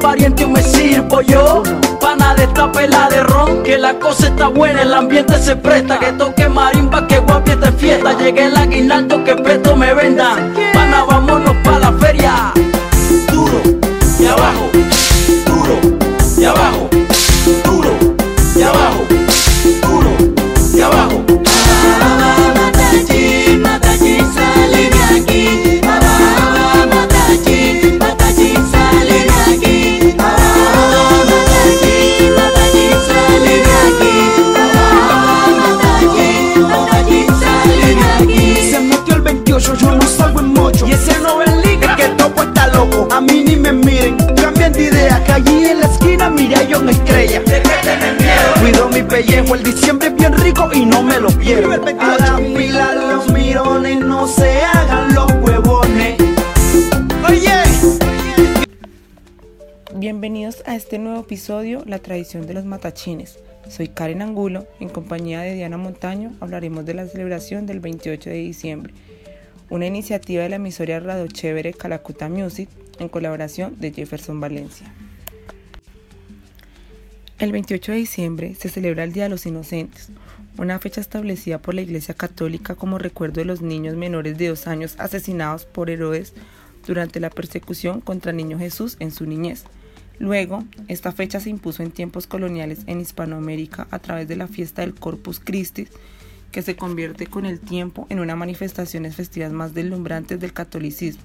En un trago pariente me sirvo yo. Pana de esta pela de ron. Que la cosa está buena, el ambiente se presta. Que toque marimba, que guapi esta fiesta. Llegué el aguinaldo, que preto me vendan. Este nuevo episodio, La tradición de los matachines. Soy Karen Angulo, en compañía de Diana Montaño hablaremos de la celebración del 28 de diciembre, una iniciativa de la emisora Radio Chévere Calacuta Music en colaboración de Jefferson Valencia. El 28 de diciembre se celebra el Día de los Inocentes, una fecha establecida por la Iglesia Católica como recuerdo de los niños menores de dos años asesinados por Herodes durante la persecución contra el niño Jesús en su niñez. Luego, esta fecha se impuso en tiempos coloniales en Hispanoamérica a través de la fiesta del Corpus Christi, que se convierte con el tiempo en una manifestaciones festivas más deslumbrantes del catolicismo.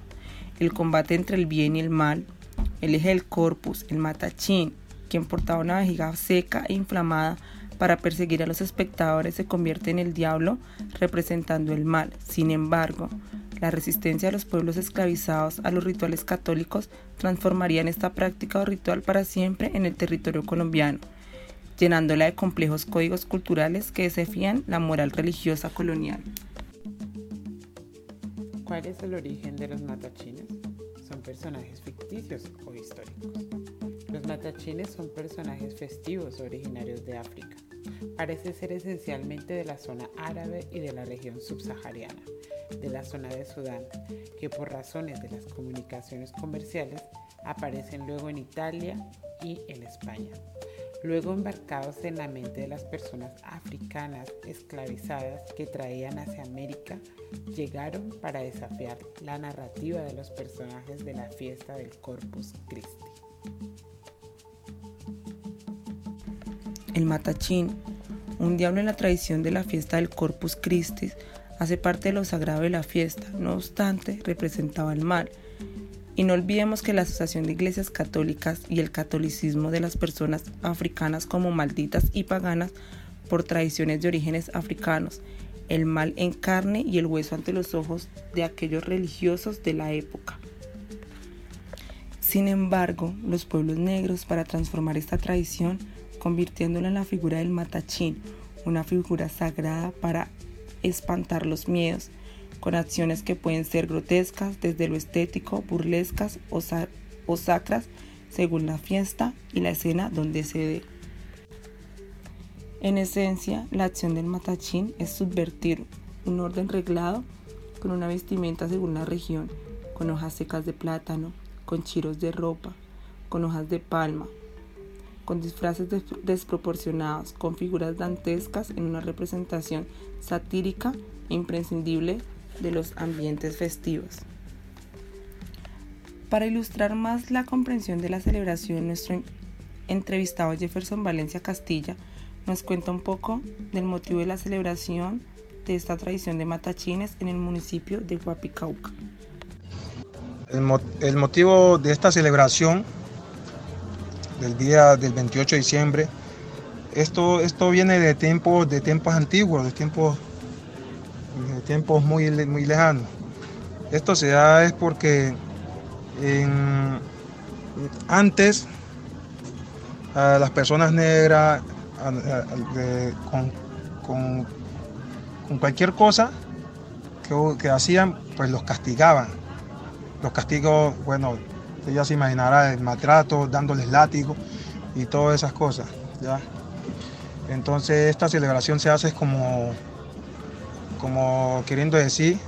El combate entre el bien y el mal, el eje del corpus, el matachín, quien portaba una vejiga seca e inflamada para perseguir a los espectadores, se convierte en el diablo representando el mal. Sin embargo, la resistencia de los pueblos esclavizados a los rituales católicos transformarían esta práctica o ritual para siempre en el territorio colombiano, llenándola de complejos códigos culturales que desafían la moral religiosa colonial. ¿Cuál es el origen de los matachines? Son personajes ficticios o históricos. Los matachines son personajes festivos originarios de África. Parece ser esencialmente de la zona árabe y de la región subsahariana, de la zona de Sudán, que por razones de las comunicaciones comerciales aparecen luego en Italia y en España. Luego embarcados en la mente de las personas africanas esclavizadas que traían hacia América, llegaron para desafiar la narrativa de los personajes de la fiesta del Corpus Christi. El matachín, un diablo en la tradición de la fiesta del Corpus Christi, hace parte de lo sagrado de la fiesta, no obstante representaba el mal. Y no olvidemos que la Asociación de Iglesias Católicas y el catolicismo de las personas africanas como malditas y paganas por tradiciones de orígenes africanos, el mal en carne y el hueso ante los ojos de aquellos religiosos de la época. Sin embargo, los pueblos negros para transformar esta tradición, convirtiéndola en la figura del matachín, una figura sagrada para espantar los miedos, con acciones que pueden ser grotescas desde lo estético, burlescas o, sa sacras, según la fiesta y la escena donde se dé. En esencia, la acción del matachín es subvertir un orden reglado con una vestimenta según la región, con hojas secas de plátano, con chiros de ropa, con hojas de palma, con disfraces des desproporcionados, con figuras dantescas en una representación satírica e imprescindible de los ambientes festivos. Para ilustrar más la comprensión de la celebración, nuestro entrevistado Jefferson Valencia Castilla nos cuenta un poco del motivo de la celebración de esta tradición de matachines en el municipio de Huapicauca. El motivo de esta celebración del día del 28 de diciembre, esto, esto viene de tiempos, de tiempos antiguos, de tiempos, de tiempos muy, muy lejanos. Esto se da es porque antes a las personas negras con, con, con, cualquier cosa que, que hacían, pues los castigaban. Los castigos, bueno, ya se imaginará el maltrato, dándoles látigo y todas esas cosas. ¿ya? Entonces esta celebración se hace como, como queriendo decir,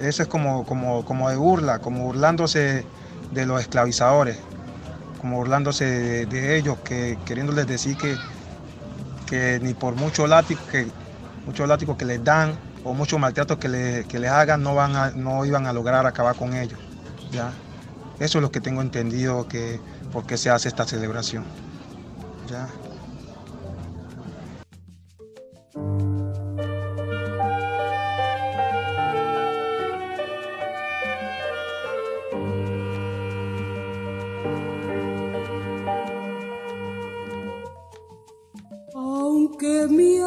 eso es como, como, como de burla, como burlándose de los esclavizadores, como burlándose de, ellos, que queriéndoles decir que, que ni por mucho látigo que, muchos látigos que les dan o muchos maltratos que, le- que les hagan no, van a- no iban a lograr acabar con ellos. ¿ya? Eso es lo que tengo entendido que por qué se hace esta celebración. Aunque mi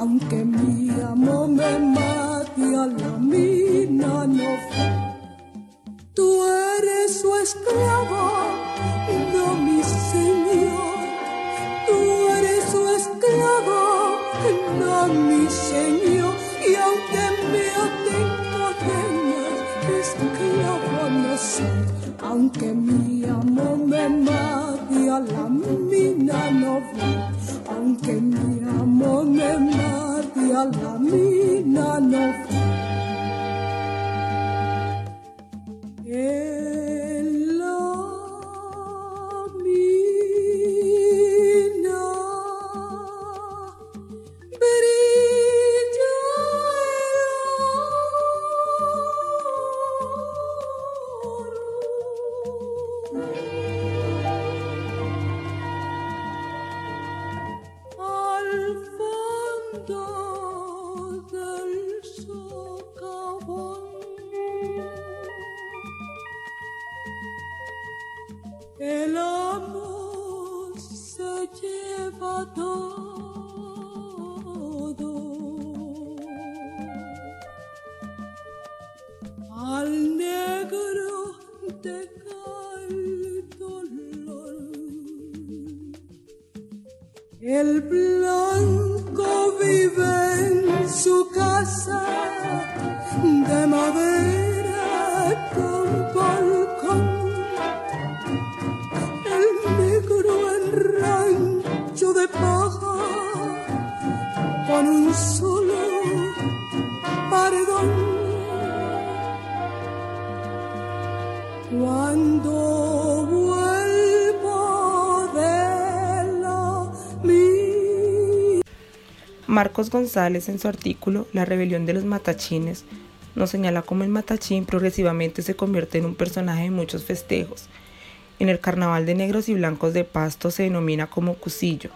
Aunque mi amo me mate a la mina no voy. Tú eres su esclavo, no mi señor. Tú eres su esclavo, no mi señor. Y aunque me aten cadenas, esclavo no soy. Aunque mi amo me mate a la mina no voy. Aunque mi amo me mate la mina no Marcos González en su artículo La rebelión de los matachines nos señala cómo el matachín progresivamente se convierte en un personaje de muchos festejos. En el carnaval de negros y blancos de Pasto se denomina como Cusillo,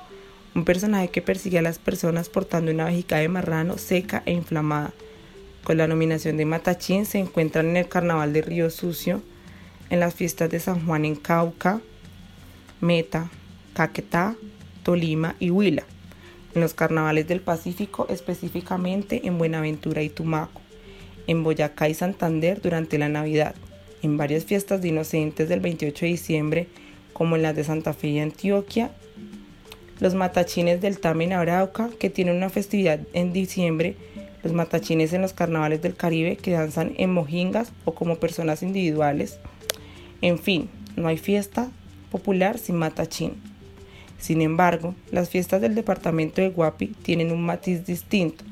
un personaje que persigue a las personas portando una vejiga de marrano seca e inflamada. Con la nominación de Matachín se encuentran en el carnaval de Río Sucio, en las fiestas de San Juan en Cauca, Meta, Caquetá, Tolima y Huila, en los carnavales del Pacífico, específicamente en Buenaventura y Tumaco, en Boyacá y Santander durante la Navidad, en varias fiestas de inocentes del 28 de diciembre, como en las de Santa Fe y Antioquia, los matachines del Tamen Arauca, que tienen una festividad en diciembre, los matachines en los carnavales del Caribe, que danzan en mojingas o como personas individuales. En fin, no hay fiesta popular sin matachín. Sin embargo, las fiestas del departamento de Guapi tienen un matiz distinto.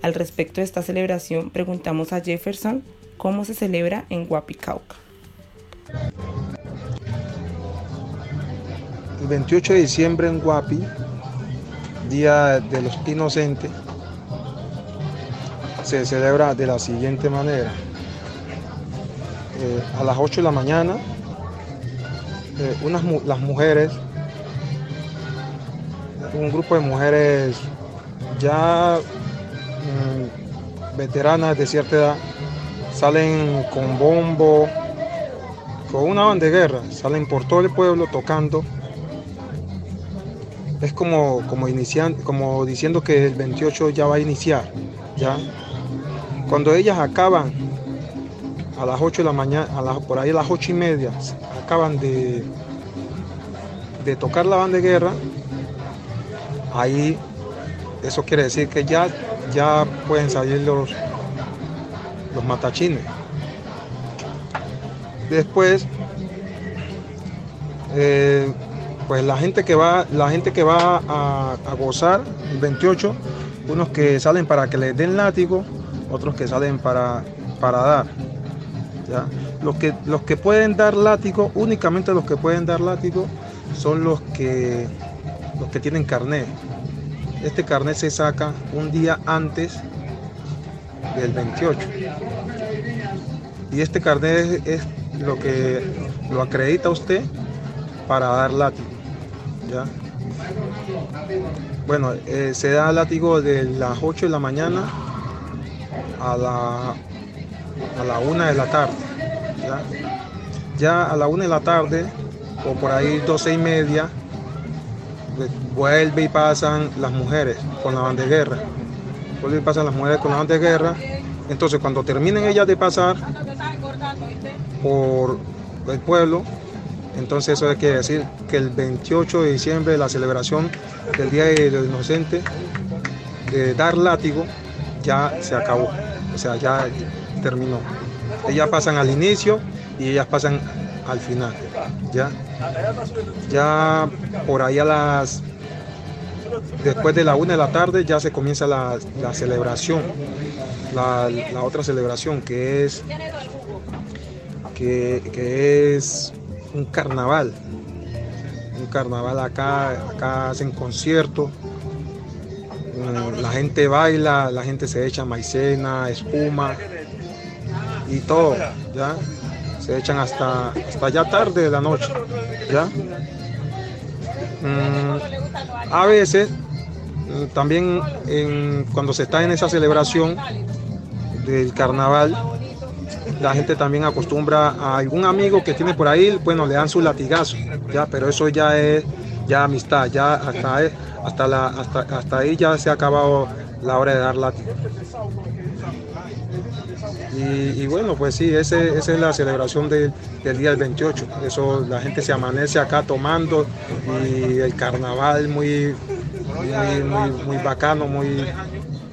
Al respecto de esta celebración, preguntamos a Jefferson cómo se celebra en Guapi, Cauca. El 28 de diciembre en Guapi, Día de los Inocentes, se celebra de la siguiente manera. Eh, a las 8 de la mañana, eh, unas, las mujeres, un grupo de mujeres ya mm, veteranas de cierta edad, salen con bombo, con una banda de guerra, salen por todo el pueblo tocando. Es como, como, como diciendo que el 28 ya va a iniciar. ¿ya? Cuando ellas acaban a las 8 de la mañana, por ahí a las 8 y media, acaban de, de tocar la banda de guerra, ahí eso quiere decir que ya, ya pueden salir los, los matachines. Después, eh, pues la gente que va, la gente que va a, gozar el 28, unos que salen para que les den látigo, otros que salen para, para dar. Los, que, los que pueden dar látigo, únicamente los que pueden dar látigo, son los que, los que tienen carnet. Este carnet se saca un día antes del 28. Y este carnet es, lo que lo acredita usted para dar látigo. Bueno, eh, se da látigo de las 8 de la mañana a la, a la 1 de la tarde. ¿ya? a la 1 de la tarde, o por ahí 12 y media, vuelve y pasan las mujeres con la banda de guerra. Vuelve y pasan las mujeres con la banda de guerra. Entonces cuando terminen ellas de pasar por el pueblo, entonces eso quiere decir que el 28 de diciembre, la celebración del Día del Inocente, de dar látigo, ya se acabó. O sea, ya terminó. Ellas pasan al inicio y ellas pasan al final. Ya, ya por ahí a las después de la una de la tarde ya se comienza la, celebración, la, otra celebración que es que, es un carnaval. Un carnaval acá, acá hacen conciertos, la gente baila, la gente se echa maicena, espuma y todo, ¿ya? Se echan hasta, hasta ya tarde de la noche. ¿ya? Mm, a veces, mm, también cuando se está en esa celebración del carnaval, la gente también acostumbra a algún amigo que tiene por ahí, bueno, le dan su latigazo, ya, pero eso ya es ya amistad, ya hasta, hasta, hasta, hasta ahí ya se ha acabado la hora de dar látigo. Y, bueno, pues sí, esa es la celebración del día del 28. Eso, la gente se amanece acá tomando y el carnaval muy, muy, muy, bacano, muy,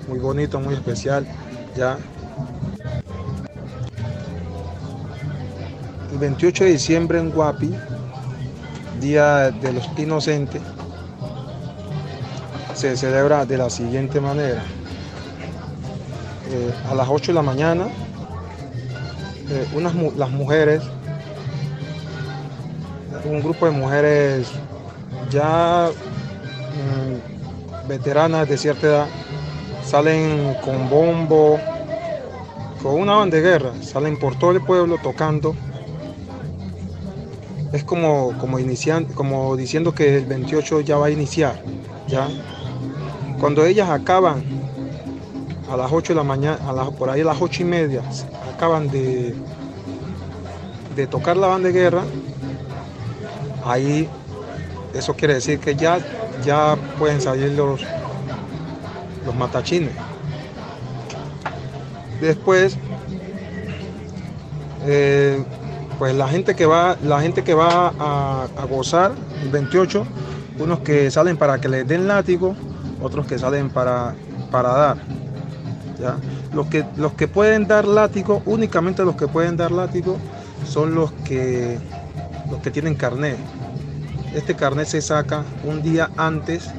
muy bonito, muy especial. ¿ya? El 28 de diciembre en Guapi, Día de los Inocentes, se celebra de la siguiente manera. Eh, a las 8 de la mañana eh, unas, las mujeres, un grupo de mujeres ya mm, veteranas de cierta edad, salen con bombo, con una banda de guerra, salen por todo el pueblo tocando. Es como, como, como diciendo que el 28 ya va a iniciar. ¿ya? Cuando ellas acaban a las 8 de la mañana, por ahí a las 8 y media, acaban de, de tocar la banda de guerra, ahí eso quiere decir que ya, ya pueden salir los, los matachines. Después, eh, pues la gente que va, la gente que va a, gozar el 28, unos que salen para que les den látigo, otros que salen para, para dar. ¿ya? Los que, los que pueden dar látigo, únicamente los que pueden dar látigo, son los que, los que tienen carnet. Este carnet se saca un día antes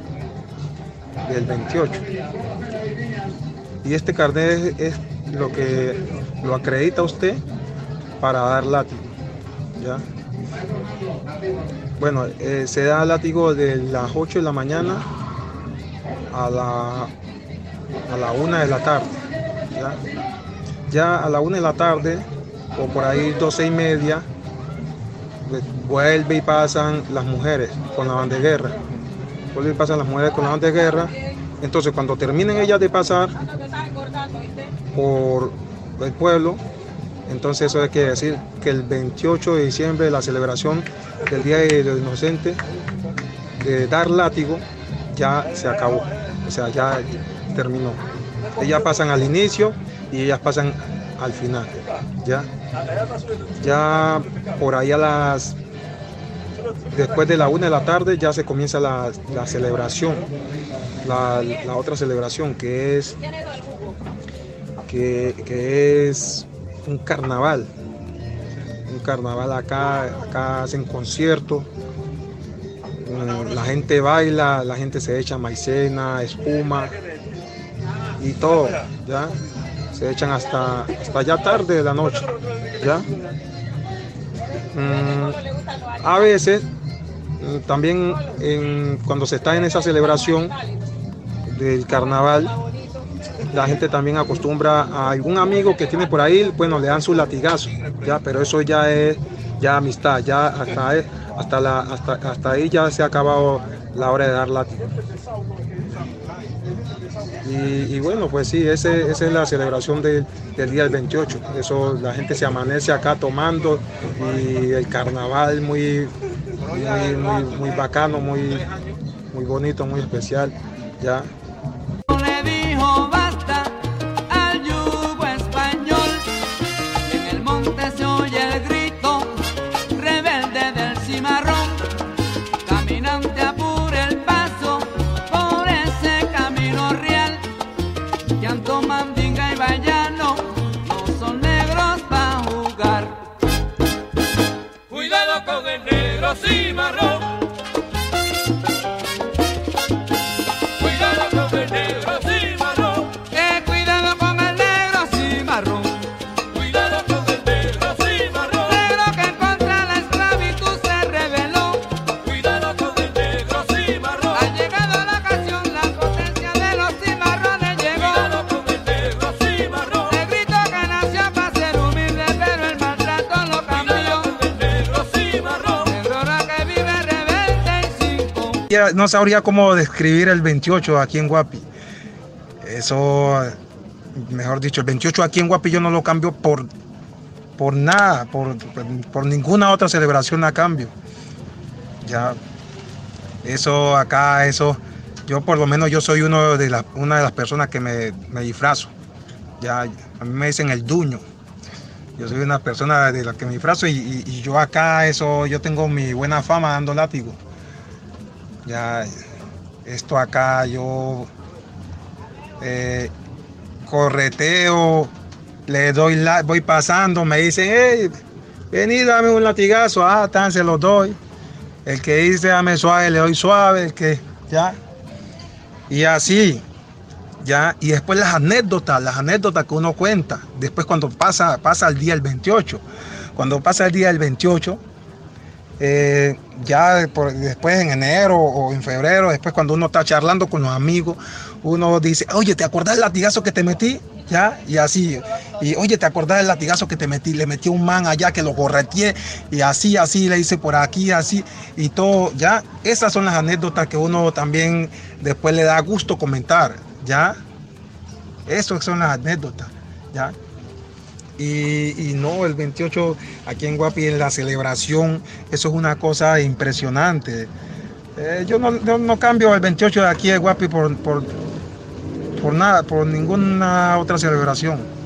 del 28. Y este carnet es, lo que lo acredita usted para dar látigo. ¿ya? Bueno, eh, se da látigo de las 8 de la mañana a la, a la 1 de la tarde. ¿Ya? a la una de la tarde, o por ahí 12 y media, vuelve y pasan las mujeres con la banda de guerra. Vuelve y pasan las mujeres con la banda de guerra. Entonces cuando terminen ellas de pasar por el pueblo, Entonces eso quiere decir que el 28 de diciembre, la celebración del Día de los Inocentes, de dar látigo, ya se acabó, o sea, ya terminó. Ellas pasan al inicio y ellas pasan al final, ¿ya? Ya por ahí a las... Después de la una de la tarde ya se comienza la, celebración, la, otra celebración que es, que, que es un carnaval. Un carnaval acá, acá hacen conciertos, la gente baila, la gente se echa maicena, espuma y todo, ¿ya? Se echan hasta, hasta ya tarde de la noche, ¿ya? Mm, a veces, mm, también cuando se está en esa celebración del carnaval, la gente también acostumbra a algún amigo que tiene por ahí, bueno, le dan su latigazo, ya, pero eso ya es ya amistad, ya hasta, hasta, hasta, hasta ahí ya se ha acabado la hora de dar látigo. Y, bueno, pues sí, ese, esa es la celebración del día del 28. Eso, la gente se amanece acá tomando y el carnaval muy, muy, muy, muy bacano, muy, muy bonito, muy especial. ¿ya? Sabría cómo describir el 28 aquí en Guapi. Eso, mejor dicho, el 28 aquí en Guapi yo no lo cambio por, por nada, por, por ninguna otra celebración a cambio. Ya, eso acá, eso, yo por lo menos yo soy uno de una de las personas que me, me disfrazo. Ya, a mí me dicen el duño. Yo soy una persona de la que me disfrazo y, y, yo acá, eso, yo tengo mi buena fama dando látigo. Ya, esto acá yo eh, correteo, le doy la, voy pasando, me dicen, hey, vení, dame un latigazo, ah, tan se los doy. El que dice dame suave, le doy suave, el que, ya. Y así, ya. Y después las anécdotas, las anécdotas que uno cuenta, después cuando pasa, pasa el día el 28. Cuando pasa el día el 28, eh, ya después en enero o en febrero, después cuando uno está charlando con los amigos, uno dice, oye, ¿te acordás del latigazo que te metí? ¿Ya? Y así, y oye, ¿te acordás del latigazo que te metí? Le metí un man allá que lo correteé y así, así, le hice por aquí, así, y todo, ¿ya? Esas son las anécdotas que uno también después le da gusto comentar, ¿ya? Esas son las anécdotas, ¿ya? Y, no, el 28 aquí en Guapi en la celebración, eso es una cosa impresionante. Eh, yo, no, cambio el 28 de aquí de Guapi por, por, por nada, por ninguna otra celebración.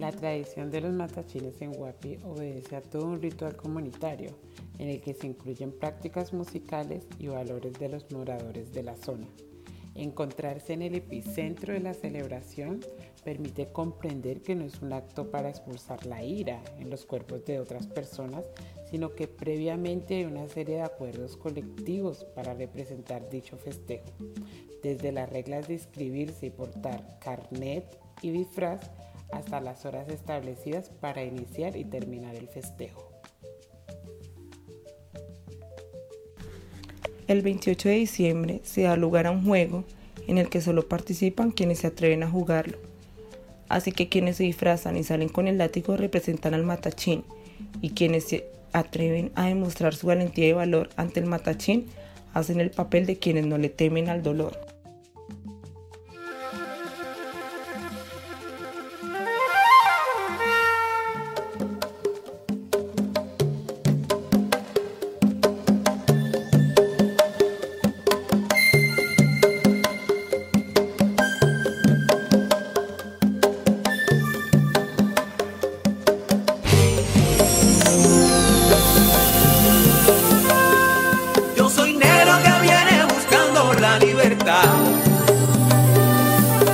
La tradición de los matachines en Guapi obedece a todo un ritual comunitario en el que se incluyen prácticas musicales y valores de los moradores de la zona. Encontrarse en el epicentro de la celebración permite comprender que no es un acto para expulsar la ira en los cuerpos de otras personas, sino que previamente hay una serie de acuerdos colectivos para representar dicho festejo, desde las reglas de inscribirse y portar carnet y disfraz hasta las horas establecidas para iniciar y terminar el festejo. El 28 de diciembre se da lugar a un juego en el que solo participan quienes se atreven a jugarlo. Así que quienes se disfrazan y salen con el látigo representan al matachín y quienes se atreven a demostrar su valentía y valor ante el matachín hacen el papel de quienes no le temen al dolor. libertad.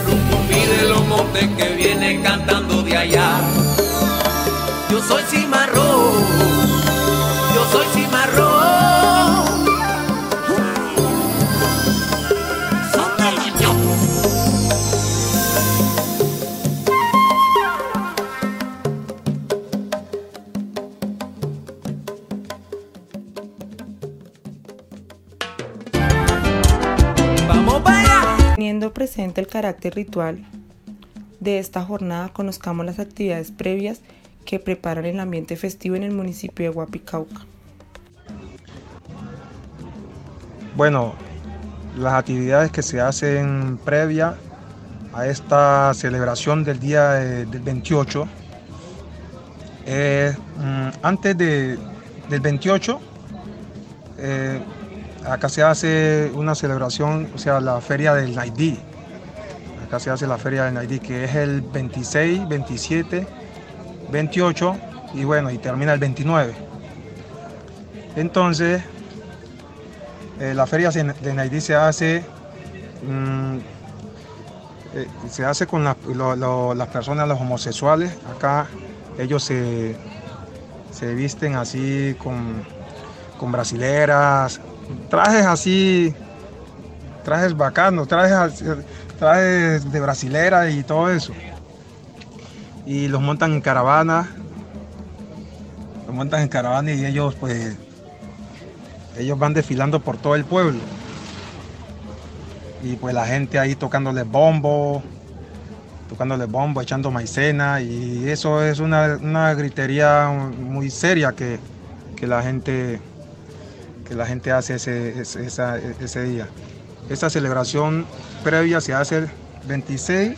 Rumbo mire los montes que viene cantando de allá. Yo soy carácter ritual de esta jornada, conozcamos las actividades previas que preparan el ambiente festivo en el municipio de Guapicauca. Bueno, las actividades que se hacen previa a esta celebración del día eh, del 28, eh, mm, antes de- del 28, eh, acá se hace una celebración, o sea, la feria del Naidí. Acá se hace la feria del Naidí, que es el 26, 27, 28 y bueno, y termina el 29. Entonces, eh, la feria de Naidí se hace, mm, eh, se hace con la- las personas, los homosexuales. Acá ellos se, se visten así con, con brasileras, trajes así, trajes bacanos, trajes, trajes de brasilera y todo eso. Y los montan en caravana, los montan en caravana y ellos pues ellos van desfilando por todo el pueblo. Y pues la gente ahí tocándole bombo, tocándole bombo, echando maicena. Y eso es una, una gritería muy seria que, que la gente que la gente hace ese, ese, ese día. Esta celebración previa se hace el 26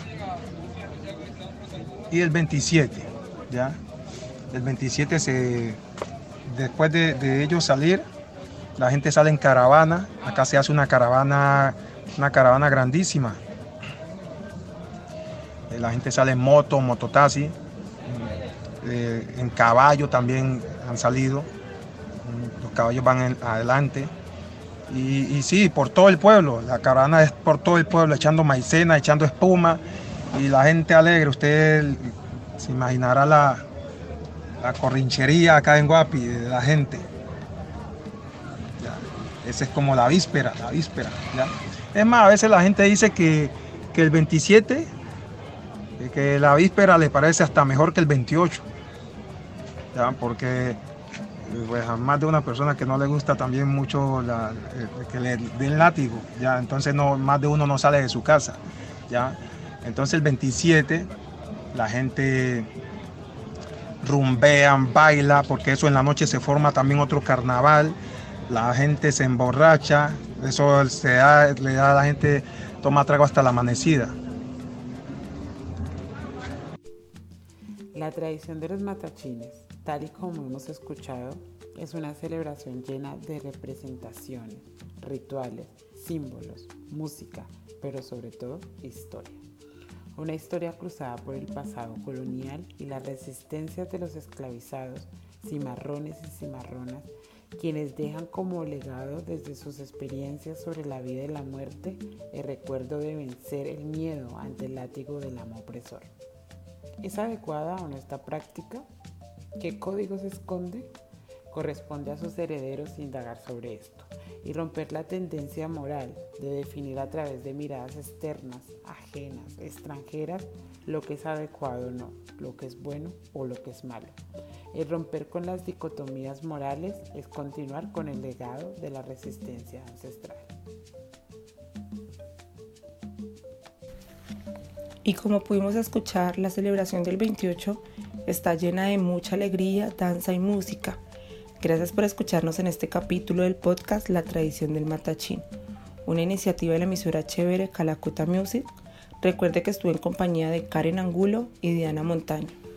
y el 27. ¿ya? El 27 se, después de, ellos salir, la gente sale en caravana. Acá se hace una caravana, una caravana grandísima. Eh, La gente sale en moto, mototaxi, eh, en caballo también han salido. Mm, Los caballos van adelante. Y, sí, por todo el pueblo. La caravana es por todo el pueblo, echando maicena, echando espuma. Y la gente alegre. Usted se imaginará la, la corrinchería acá en Guapi de la gente. Ya, Esa es como la víspera, la víspera. Es más, a veces la gente dice que, que el 27, eh, que la víspera le parece hasta mejor que el 28. ¿ya? Porque pues, a más de una persona que no le gusta también mucho eh, que le den látigo, ¿ya? entonces no, más de uno no sale de su casa. ¿ya? Entonces el 27 la gente rumbean, baila, porque eso en la noche se forma también otro carnaval, la gente se emborracha, eso se da, le da a la gente, toma trago hasta la amanecida. La tradición de los matachines, tal y como hemos escuchado, es una celebración llena de representaciones, rituales, símbolos, música, pero sobre todo historia. Una historia cruzada por el pasado colonial y las resistencias de los esclavizados, cimarrones y cimarronas, quienes dejan como legado desde sus experiencias sobre la vida y la muerte el recuerdo de vencer el miedo ante el látigo del amo opresor. ¿Es adecuada o no esta práctica? ¿Qué códigos esconde? Corresponde a sus herederos indagar sobre esto y romper la tendencia moral de definir a través de miradas externas, ajenas, extranjeras, lo que es adecuado o no, lo que es bueno o lo que es malo. El romper con las dicotomías morales es continuar con el legado de la resistencia ancestral. Y como pudimos escuchar, la celebración del 28 está llena de mucha alegría, danza y música. Gracias por escucharnos en este capítulo del podcast La tradición del matachín, una iniciativa de la emisora chévere Calacuta Music. Recuerde que estuve en compañía de Karen Angulo y Diana Montaño.